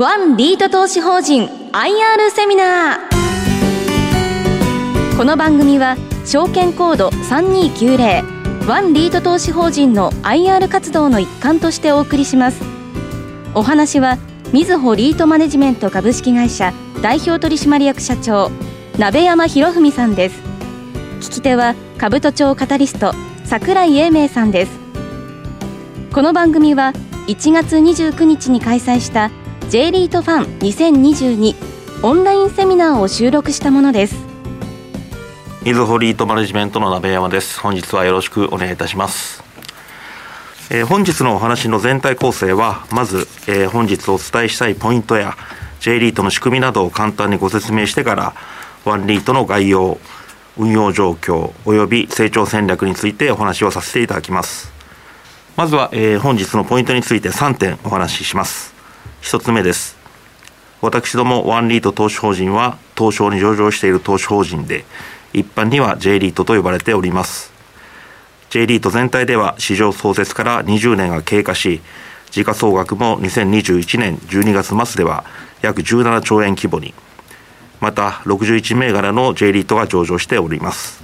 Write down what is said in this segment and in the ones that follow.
ワンリート投資法人 IR セミナー。この番組は証券コード3290ワンリート投資法人の IR 活動の一環としてお送りします。お話はみずほリートマネジメント株式会社代表取締役社長鍋山博文さんです。聞き手は株都庁カタリスト櫻井英明さんです。この番組は1月29日に開催した J リートファン2022オンラインセミナーを収録したものです。みずほリートマネジメントの鍋山です。本日はよろしくお願いいたします。えー、本日のお話の全体構成はまず、えー、本日お伝えしたいポイントや J リートの仕組みなどを簡単にご説明してからワンリートの概要運用状況及び成長戦略についてお話をさせていただきます。まずは、えー、本日のポイントについて3点お話しします。1つ目です。私どもワンリート投資法人は東証に上場している投資法人で一般には J リートと呼ばれております。J リート全体では市場創設から20年が経過し時価総額も2021年12月末では約17兆円規模にまた61銘柄の J リートが上場しております。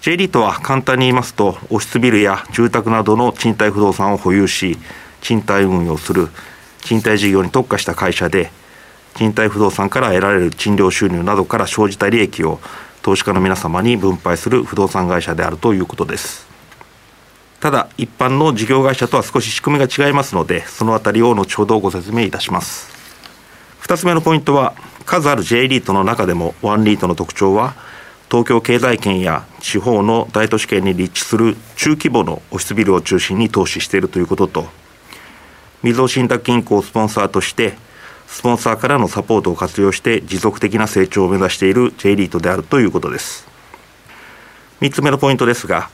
J リートは簡単に言いますとオフィスビルや住宅などの賃貸不動産を保有し賃貸運用する賃貸事業に特化した会社で賃貸不動産から得られる賃料収入などから生じた利益を投資家の皆様に分配する不動産会社であるということです。ただ一般の事業会社とは少し仕組みが違いますのでそのあたりを後ほどご説明いたします。2つ目のポイントは数ある J リートの中でもワンリートの特徴は東京経済圏や地方の大都市圏に立地する中規模のオフィスビルを中心に投資しているということとみずほ信託銀行をスポンサーとしてスポンサーからのサポートを活用して持続的な成長を目指している J リートであるということです。3つ目のポイントですが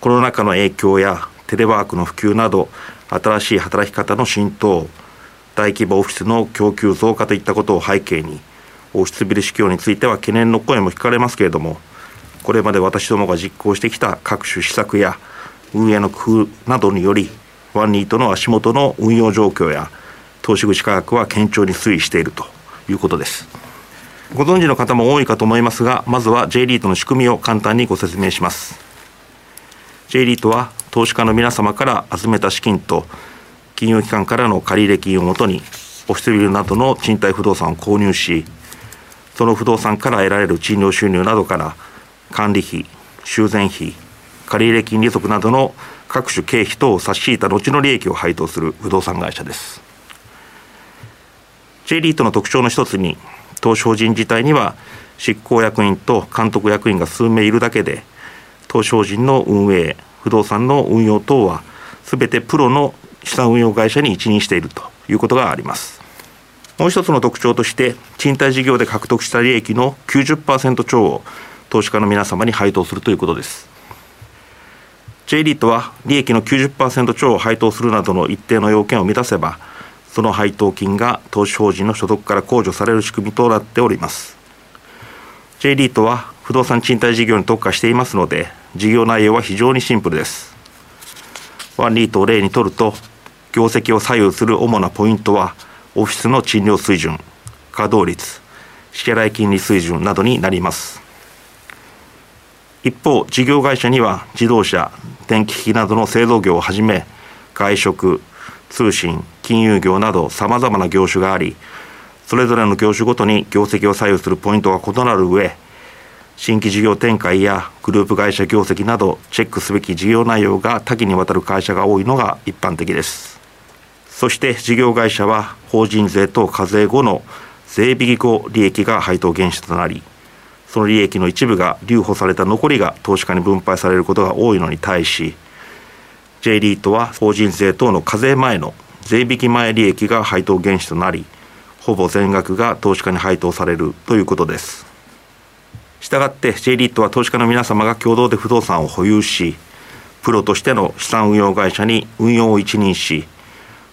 コロナ禍の影響やテレワークの普及など新しい働き方の浸透大規模オフィスの供給増加といったことを背景にオフィスビル市況については懸念の声も聞かれますけれどもこれまで私どもが実行してきた各種施策や運営の工夫などによりワンニートの足元の運用状況や投資口価格は堅調に推移しているということです。ご存知の方も多いかと思いますがまずは J リートの仕組みを簡単にご説明します。J リートは投資家の皆様から集めた資金と金融機関からの借入金をもとにオフィスビルなどの賃貸不動産を購入しその不動産から得られる賃料収入などから管理費修繕費借入金利息などの各種経費等を差し引いた後の利益を配当する不動産会社です。J リートの特徴の一つに投資法人自体には執行役員と監督役員が数名いるだけで投資法人の運営不動産の運用等は全てプロの資産運用会社に一任しているということがあります。もう一つの特徴として賃貸事業で獲得した利益の90%超を投資家の皆様に配当するということです。J リートは利益の90%超を配当するなどの一定の要件を満たせばその配当金が投資法人の所得から控除される仕組みとなっております。J リートは不動産賃貸事業に特化していますので事業内容は非常にシンプルです。ワンリートを例にとると業績を左右する主なポイントはオフィスの賃料水準稼働率支払い金利水準などになります。一方事業会社には自動車電気機器などの製造業をはじめ外食通信金融業などさまざまな業種がありそれぞれの業種ごとに業績を左右するポイントが異なる上新規事業展開やグループ会社業績などチェックすべき事業内容が多岐にわたる会社が多いのが一般的です。そして事業会社は法人税と課税後の税引き後利益が配当原資となりその利益の一部が留保された残りが投資家に分配されることが多いのに対し J リートは法人税等の課税前の税引き前利益が配当原資となりほぼ全額が投資家に配当されるということです。したがって J リートは投資家の皆様が共同で不動産を保有しプロとしての資産運用会社に運用を一任し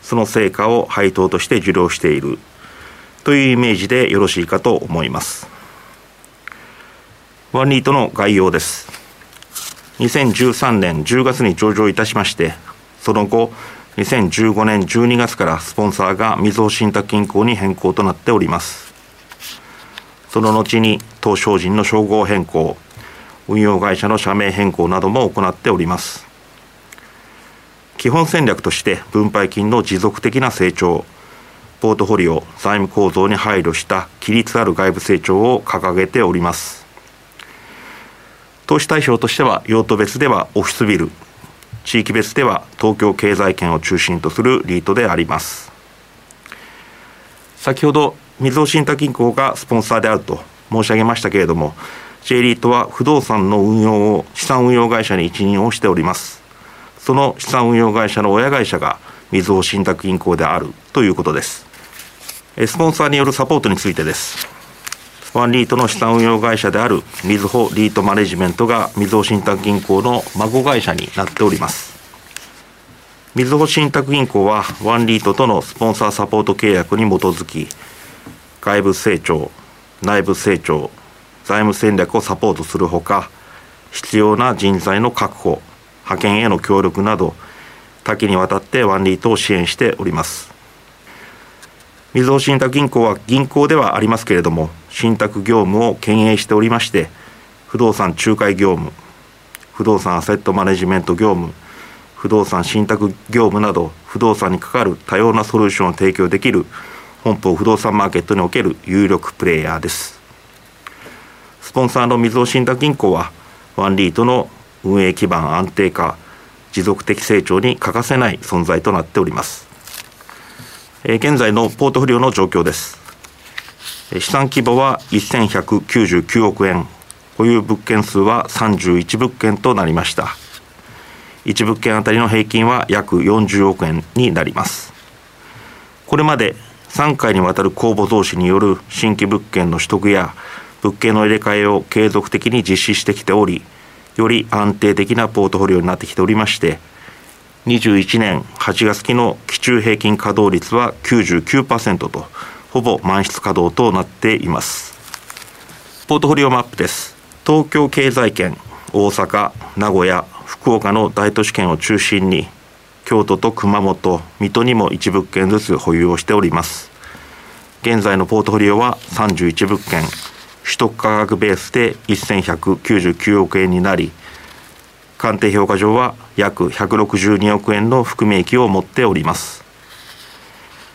その成果を配当として受領している。というイメージでよろしいかと思います。ワンリートの概要です。2013年10月に上場いたしまして、その後、2015年12月からスポンサーがみずほ信託銀行に変更となっております。その後に東証人の称号変更運用会社の社名変更なども行っております。基本戦略として分配金の持続的な成長ポートフォリオ財務構造に配慮した規律ある外部成長を掲げております。投資対象としては用途別ではオフィスビル地域別では東京経済圏を中心とするリートであります。先ほどみずほ信託銀行がスポンサーであると申し上げましたけれども J リートは不動産の運用を資産運用会社に一任をしております。その資産運用会社の親会社がみずほ信託銀行であるということです。スポンサーによるサポートについてです。ワンリートの資産運用会社であるみずほリートマネジメントがみずほ信託銀行の孫会社になっております。みずほ信託銀行はワンリートとのスポンサーサポート契約に基づき外部成長内部成長財務戦略をサポートするほか必要な人材の確保派遣への協力など多岐にわたってワンリートを支援しております。みずほ信託銀行は銀行ではありますけれども信託業務を兼営しておりまして不動産仲介業務不動産アセットマネジメント業務不動産信託業務など不動産にかかる多様なソリューションを提供できる本邦不動産マーケットにおける有力プレイヤーです。スポンサーのみずほ信託銀行はワンリートの運営基盤安定化持続的成長に欠かせない存在となっております。現在のポートフリオの状況です。資産規模は1199億円。保有物件数は31物件となりました。1物件あたりの平均は約40億円になります。これまで3回にわたる公募増資による新規物件の取得や物件の入れ替えを継続的に実施してきておりより安定的なポートフォリオになってきておりまして21年8月期の期中平均稼働率は99%とほぼ満室稼働となっています。ポートフォリオマップです。東京経済圏大阪名古屋福岡の大都市圏を中心に京都と熊本水戸にも1物件ずつ保有をしております。現在のポートフォリオは31物件。取得価格ベースで1199億円になり鑑定評価上は約162億円の含み益を持っております。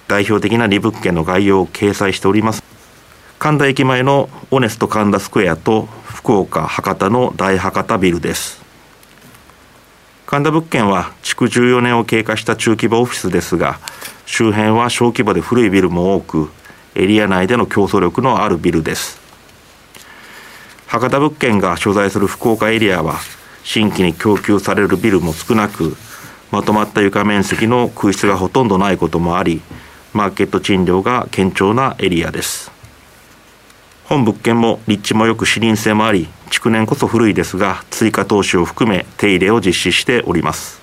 代表的な2物件の概要を掲載しております。神田駅前のオネスト神田スクエアと福岡博多の大博多ビルです。神田物件は築14年を経過した中規模オフィスですが周辺は小規模で古いビルも多くエリア内での競争力のあるビルです。博多物件が所在する福岡エリアは新規に供給されるビルも少なくまとまった床面積の空室がほとんどないこともありマーケット賃料が堅調なエリアです。本物件も立地もよく視認性もあり築年こそ古いですが追加投資を含め手入れを実施しております。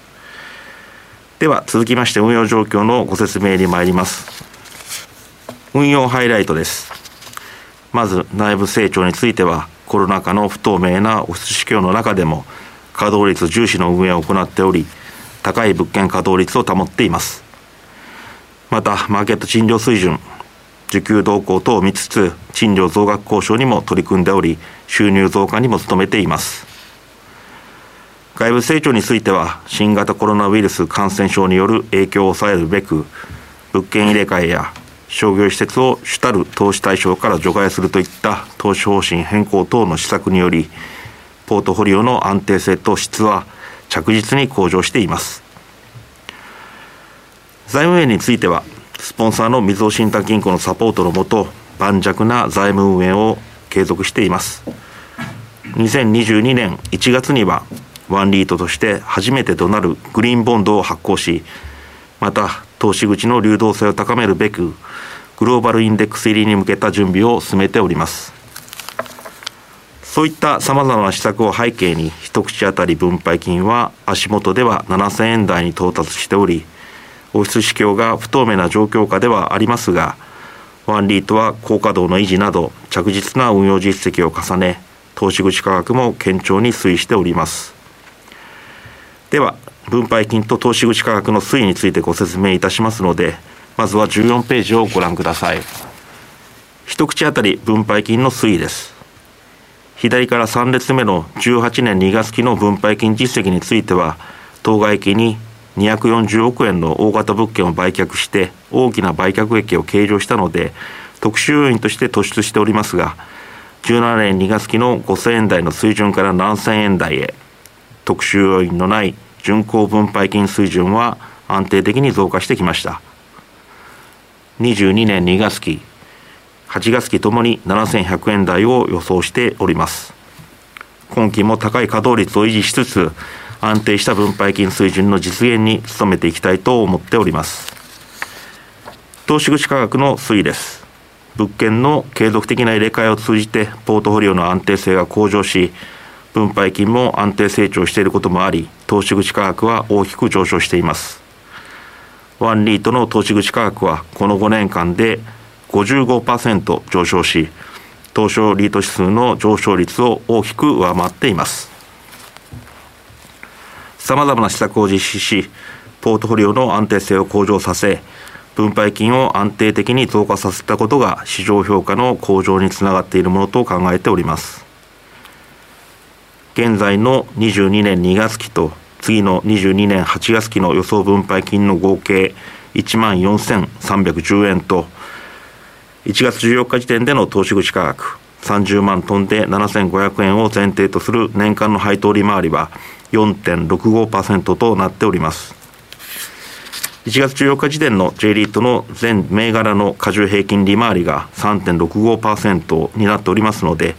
では続きまして運用状況のご説明に参ります。運用ハイライトです。まず内部成長についてはコロナ禍の不透明なオフィス市況の中でも稼働率重視の運営を行っており高い物件稼働率を保っています。またマーケット賃料水準需給動向等を見つつ賃料増額交渉にも取り組んでおり収入増加にも努めています。外部成長については新型コロナウイルス感染症による影響を抑えるべく物件入れ替えや商業施設を主たる投資対象から除外するといった投資方針変更等の施策によりポートフォリオの安定性と質は着実に向上しています。財務面についてはスポンサーのみずほ信託銀行のサポートのもと盤石な財務運営を継続しています。2022年1月にはワンリートとして初めてとなるグリーンボンドを発行しまた投資口の流動性を高めるべくグローバルインデックス入りに向けた準備を進めております。そういったさまざまな施策を背景に一口当たり分配金は足元では7000円台に到達しておりオフィス市況が不透明な状況下ではありますがワンリートは高稼働の維持など着実な運用実績を重ね投資口価格も堅調に推移しておりますでは分配金と投資口価格の推移についてご説明いたしますので、まずは14ページをご覧ください。一口当たり分配金の推移です。左から3列目の18年2月期の分配金実績については、当該期に240億円の大型物件を売却して大きな売却益を計上したので特殊要因として突出しておりますが17年2月期の5000円台の水準から7000円台へ特殊要因のない巡航分配金水準は安定的に増加してきました。22年2月期8月期ともに7100円台を予想しております。今期も高い稼働率を維持しつつ安定した分配金水準の実現に努めていきたいと思っております。投資口価格の推移です。物件の継続的な入れ替えを通じてポートフォリオの安定性が向上し分配金も安定成長していることもあり投資口価格は大きく上昇しています。ワンリートの投資口価格はこの5年間で55%上昇し東証リート指数の上昇率を大きく上回っています。さまざまな施策を実施しポートフォリオの安定性を向上させ分配金を安定的に増加させたことが市場評価の向上につながっているものと考えております。現在の22年2月期と次の22年8月期の予想分配金の合計1万4310円と1月14日時点での投資口価格。30万トンで7500円を前提とする年間の配当利回りは4.65%となっております。1月14日時点の J リートの全銘柄の過重平均利回りが3.65%になっておりますので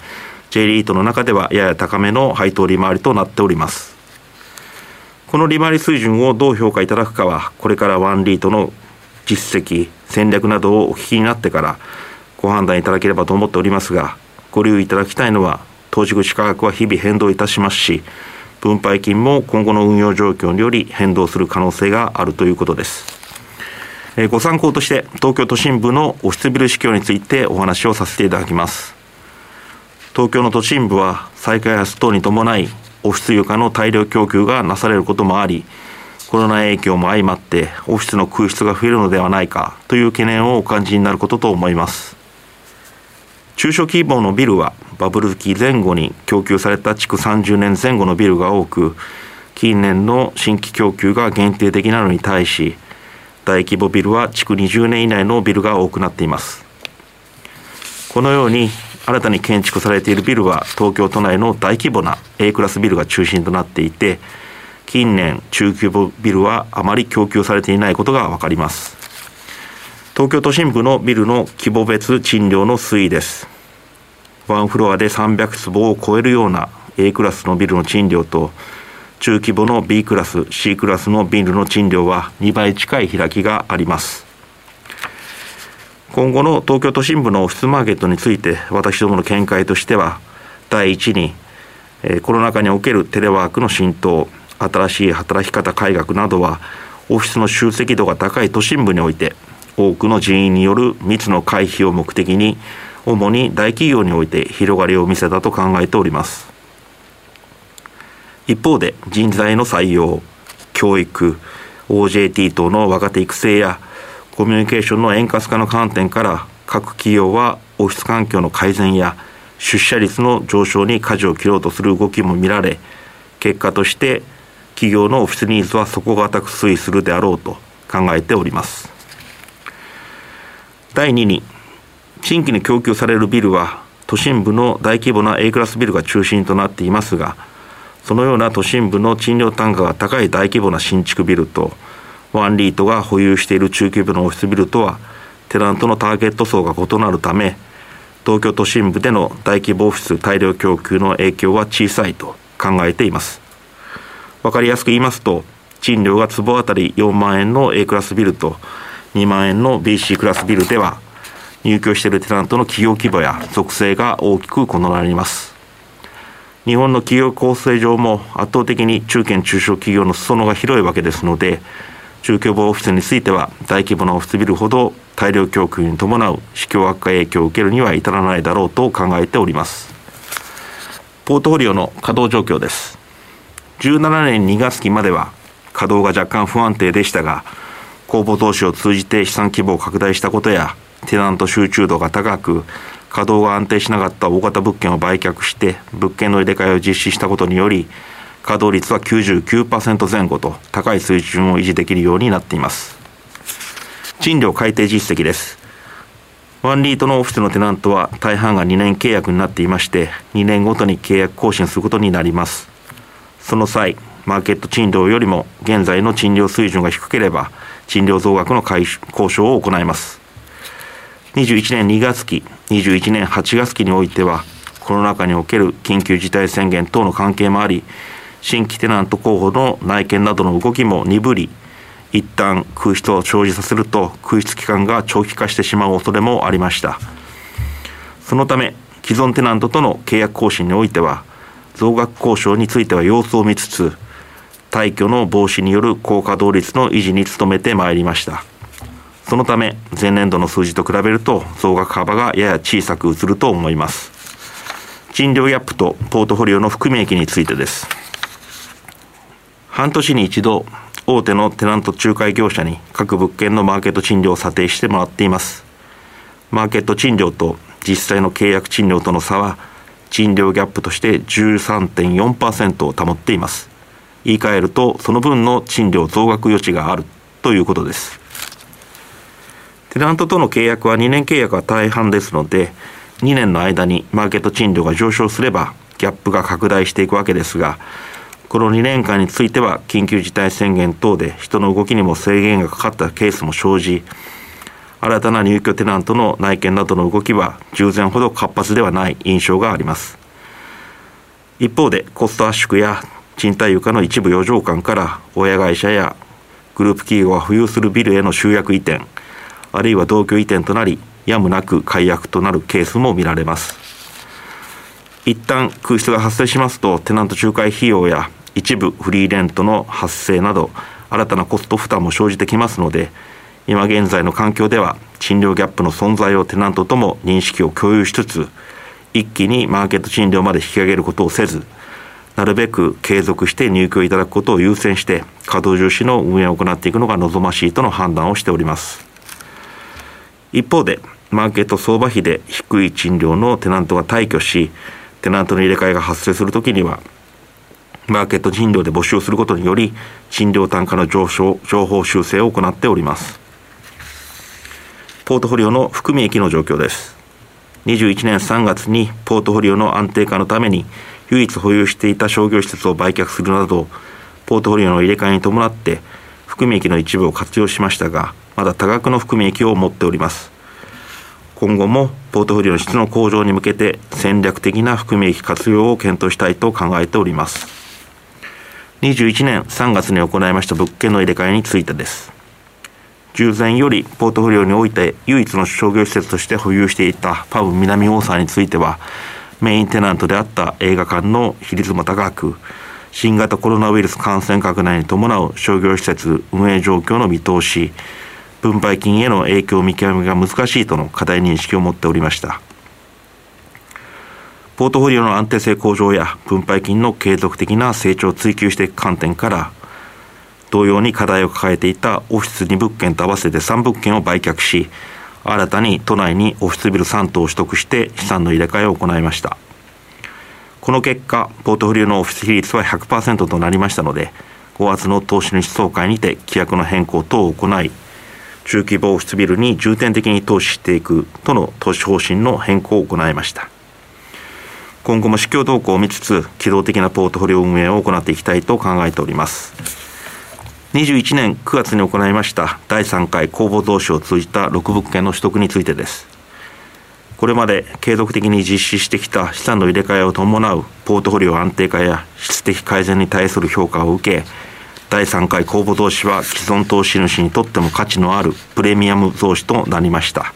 J リートの中ではやや高めの配当利回りとなっております。この利回り水準をどう評価いただくかはこれからワンリートの実績戦略などをお聞きになってからご判断いただければと思っておりますがご留意いただきたいのは投資口価格は日々変動いたしますし分配金も今後の運用状況により変動する可能性があるということです。えご参考として東京都心部のオフィスビル市況についてお話をさせていただきます。東京の都心部は再開発等に伴いオフィス床の大量供給がなされることもありコロナ影響も相まってオフィスの空室が増えるのではないかという懸念をお感じになることと思います。中小規模のビルはバブル期前後に供給された築30年前後のビルが多く近年の新規供給が限定的なのに対し大規模ビルは築20年以内のビルが多くなっています。このように新たに建築されているビルは東京都内の大規模な A クラスビルが中心となっていて近年中規模ビルはあまり供給されていないことが分かります。東京都心部のビルの規模別賃料の推移です。ワンフロアで300坪を超えるような A クラスのビルの賃料と中規模の B クラス C クラスのビルの賃料は2倍近い開きがあります。今後の東京都心部のオフィスマーケットについて私どもの見解としては第一にコロナ禍におけるテレワークの浸透新しい働き方改革などはオフィスの集積度が高い都心部において多くの人員による密の回避を目的に主に大企業において広がりを見せたと考えております。一方で人材の採用教育 OJT 等の若手育成やコミュニケーションの円滑化の観点から各企業はオフィス環境の改善や出社率の上昇に舵を切ろうとする動きも見られ結果として企業のオフィスニーズは底堅く推移するであろうと考えております。第2に新規に供給されるビルは都心部の大規模な A クラスビルが中心となっていますがそのような都心部の賃料単価が高い大規模な新築ビルとワンリートが保有している中規模のオフィスビルとはテナントのターゲット層が異なるため東京都心部での大規模オフィス大量供給の影響は小さいと考えています。分かりやすく言いますと賃料が坪当たり4万円の A クラスビルと2万円の BC クラスビルでは入居しているテナントの企業規模や属性が大きく異なります。日本の企業構成上も圧倒的に中堅中小企業の裾野が広いわけですので中規模オフィスについては大規模なオフィスビルほど大量供給に伴う市況悪化影響を受けるには至らないだろうと考えております。ポートフォリオの稼働状況です。17年2月期までは稼働が若干不安定でしたが公募投資を通じて資産規模を拡大したことやテナント集中度が高く稼働が安定しなかった大型物件を売却して物件の入れ替えを実施したことにより稼働率は99%前後と高い水準を維持できるようになっています。賃料改定実績です。ワンリートのオフィスのテナントは大半が2年契約になっていまして2年ごとに契約更新することになります。その際マーケット賃料よりも現在の賃料水準が低ければ賃料増額の交渉を行います。21年2月期21年8月期においてはコロナ禍における緊急事態宣言等の関係もあり新規テナント候補の内見などの動きも鈍り一旦空室を生じさせると空室期間が長期化してしまう恐れもありました。そのため既存テナントとの契約更新においては増額交渉については様子を見つつ退去の防止による高稼働率の維持に努めてまいりました。そのため前年度の数字と比べると増額幅がやや小さく映ると思います。賃料ギャップとポートフォリオの含み益についてです。半年に一度大手のテナント仲介業者に各物件のマーケット賃料を査定してもらっています。マーケット賃料と実際の契約賃料との差は賃料ギャップとして13.4%を保っています。言い換えるとその分の賃料増額余地があるということです。テナントとの契約は2年契約は大半ですので2年の間にマーケット賃料が上昇すればギャップが拡大していくわけですがこの2年間については緊急事態宣言等で人の動きにも制限がかかったケースも生じ新たな入居テナントの内見などの動きは従前ほど活発ではない印象があります。一方でコスト圧縮や賃貸床の一部余剰感から親会社やグループ企業が浮遊するビルへの集約移転あるいは同居移転となりやむなく解約となるケースも見られます。一旦空室が発生しますとテナント仲介費用や一部フリーレントの発生など新たなコスト負担も生じてきますので今現在の環境では賃料ギャップの存在をテナントとも認識を共有しつつ一気にマーケット賃料まで引き上げることをせずなるべく継続して入居いただくことを優先して稼働重視の運営を行っていくのが望ましいとの判断をしております一方でマーケット相場比で低い賃料のテナントが退去しテナントの入れ替えが発生するときには、マーケット賃料で募集することにより、賃料単価の上昇、情報修正を行っております。ポートフォリオの含み益の状況です。21年3月にポートフォリオの安定化のために、唯一保有していた商業施設を売却するなど、ポートフォリオの入れ替えに伴って、含み益の一部を活用しましたが、まだ多額の含み益を持っております。今後もポートフォリオの質の向上に向けて戦略的な含み益活用を検討したいと考えております21年3月に行いました物件の入れ替えについてです従前よりポートフォリオにおいて唯一の商業施設として保有していたパブ南大沢についてはメインテナントであった映画館の比率も高く新型コロナウイルス感染拡大に伴う商業施設運営状況の見通し分配金への影響見極めが難しいとの課題認識を持っておりました。ポートフォリオの安定性向上や分配金の継続的な成長を追求していく観点から同様に課題を抱えていたオフィス2物件と合わせて3物件を売却し新たに都内にオフィスビル3棟を取得して資産の入れ替えを行いました。この結果ポートフォリオのオフィス比率は100%となりましたので5月の投資主総会にて規約の変更等を行い中規模オフィスビルに重点的に投資していくとの投資方針の変更を行いました。今後も市況動向を見つつ機動的なポートフォリオ運営を行っていきたいと考えております。21年9月に行いました第3回公募増資を通じた6物件の取得についてです。これまで継続的に実施してきた資産の入れ替えを伴うポートフォリオ安定化や質的改善に対する評価を受け第3回公募増資は既存投資主にとっても価値のあるプレミアム増資となりました。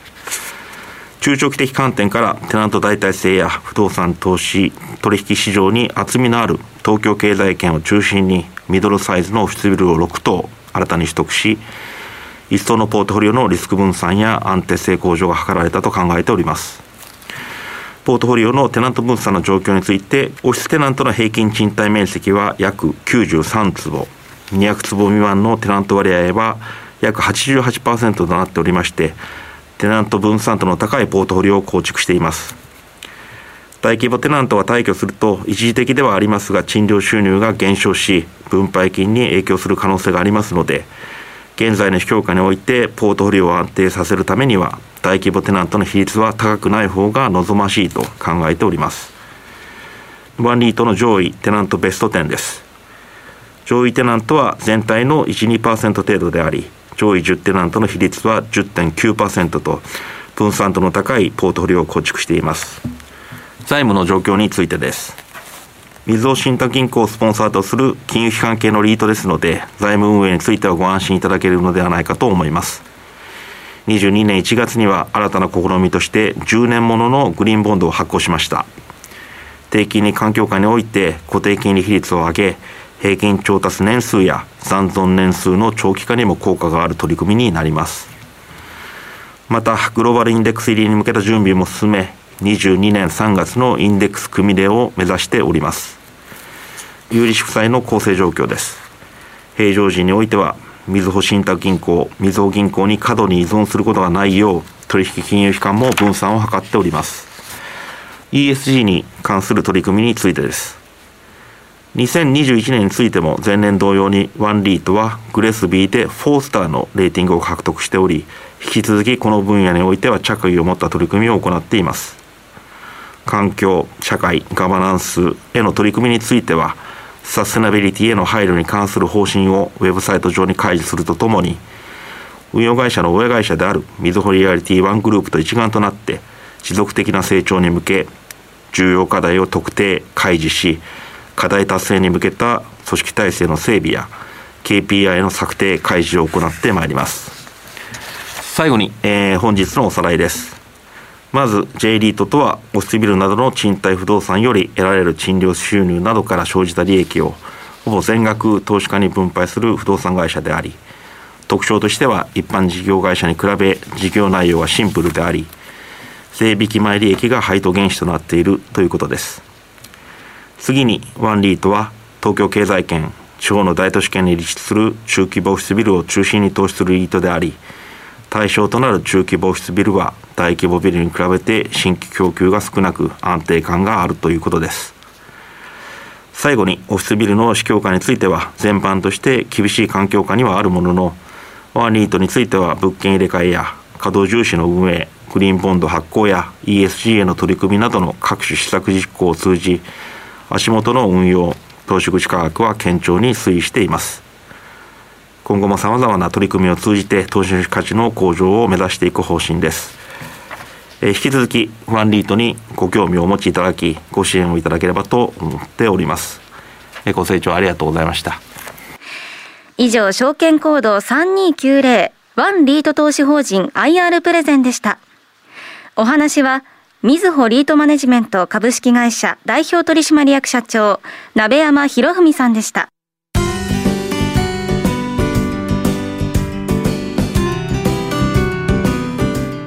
中長期的観点からテナント代替性や不動産投資取引市場に厚みのある東京経済圏を中心にミドルサイズのオフィスビルを6棟新たに取得し一層のポートフォリオのリスク分散や安定性向上が図られたと考えております。ポートフォリオのテナント分散の状況についてオフィステナントの平均賃貸面積は約93坪200坪未満のテナント割合は約88%となっておりましてテナント分散度の高いポートフォリオを構築しています。大規模テナントは退去すると一時的ではありますが賃料収入が減少し分配金に影響する可能性がありますので現在の非評価においてポートフォリオを安定させるためには大規模テナントの比率は高くない方が望ましいと考えております。ワンリートの上位テナントベスト10です。上位テナントは全体の12%程度であり上位10テナントの比率は10.9%と分散度の高いポートフォリオを構築しています。財務の状況についてですみずほ信託銀行をスポンサーとする金融機関系のリートですので、財務運営についてはご安心いただけるのではないかと思います。22年1月には新たな試みとして10年もののグリーンボンドを発行しました。低金利環境下において固定金利比率を上げ、平均調達年数や残存年数の長期化にも効果がある取り組みになります。また、グローバルインデックス入りに向けた準備も進め、22年3月のインデックス組入れを目指しております。有利子負債の構成状況です。平常時においてはみずほ信託銀行みずほ銀行に過度に依存することがないよう取引金融機関も分散を図っております。ESG に関する取り組みについてです。2021年についても前年同様にワンリートはグレスビーで4スターのレーティングを獲得しており引き続きこの分野においては着衣を持った取り組みを行っています。環境社会ガバナンスへの取り組みについてはサステナビリティへの配慮に関する方針をウェブサイト上に開示するとともに運用会社の親会社であるみずほリアリティワングループと一丸となって持続的な成長に向け重要課題を特定開示し課題達成に向けた組織体制の整備や KPI の策定開示を行ってまいります。最後に、えー、本日のおさらいです。まず J リートとはオフィスビルなどの賃貸不動産より得られる賃料収入などから生じた利益をほぼ全額投資家に分配する不動産会社であり特徴としては一般事業会社に比べ事業内容はシンプルであり税引き前利益が配当原資となっているということです。次にワンリートは東京経済圏地方の大都市圏に立地する中規模オフィスビルを中心に投資するリートであり対象となる中規模オフィスビルは大規模ビルに比べて新規供給が少なく安定感があるということです。最後にオフィスビルの市況価については全般として厳しい環境下にはあるもののワンリートについては物件入れ替えや稼働重視の運営グリーンボンド発行や ESG への取り組みなどの各種施策実行を通じ足元の運用投資口価格は堅調に推移しています。今後もさまざまな取り組みを通じて投資価値の向上を目指していく方針です。え引き続きワンリートにご興味をお持ちいただきご支援をいただければと思っております。えご清聴ありがとうございました。以上証券コード3290ワンリート投資法人 IR プレゼンでした。お話はみずほリートマネジメント株式会社代表取締役社長鍋山博文さんでした。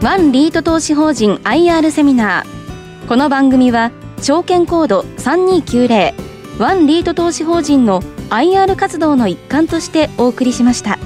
ワンリート投資法人 IR セミナーこの番組は証券コード3290ワンリート投資法人の IR 活動の一環としてお送りしました。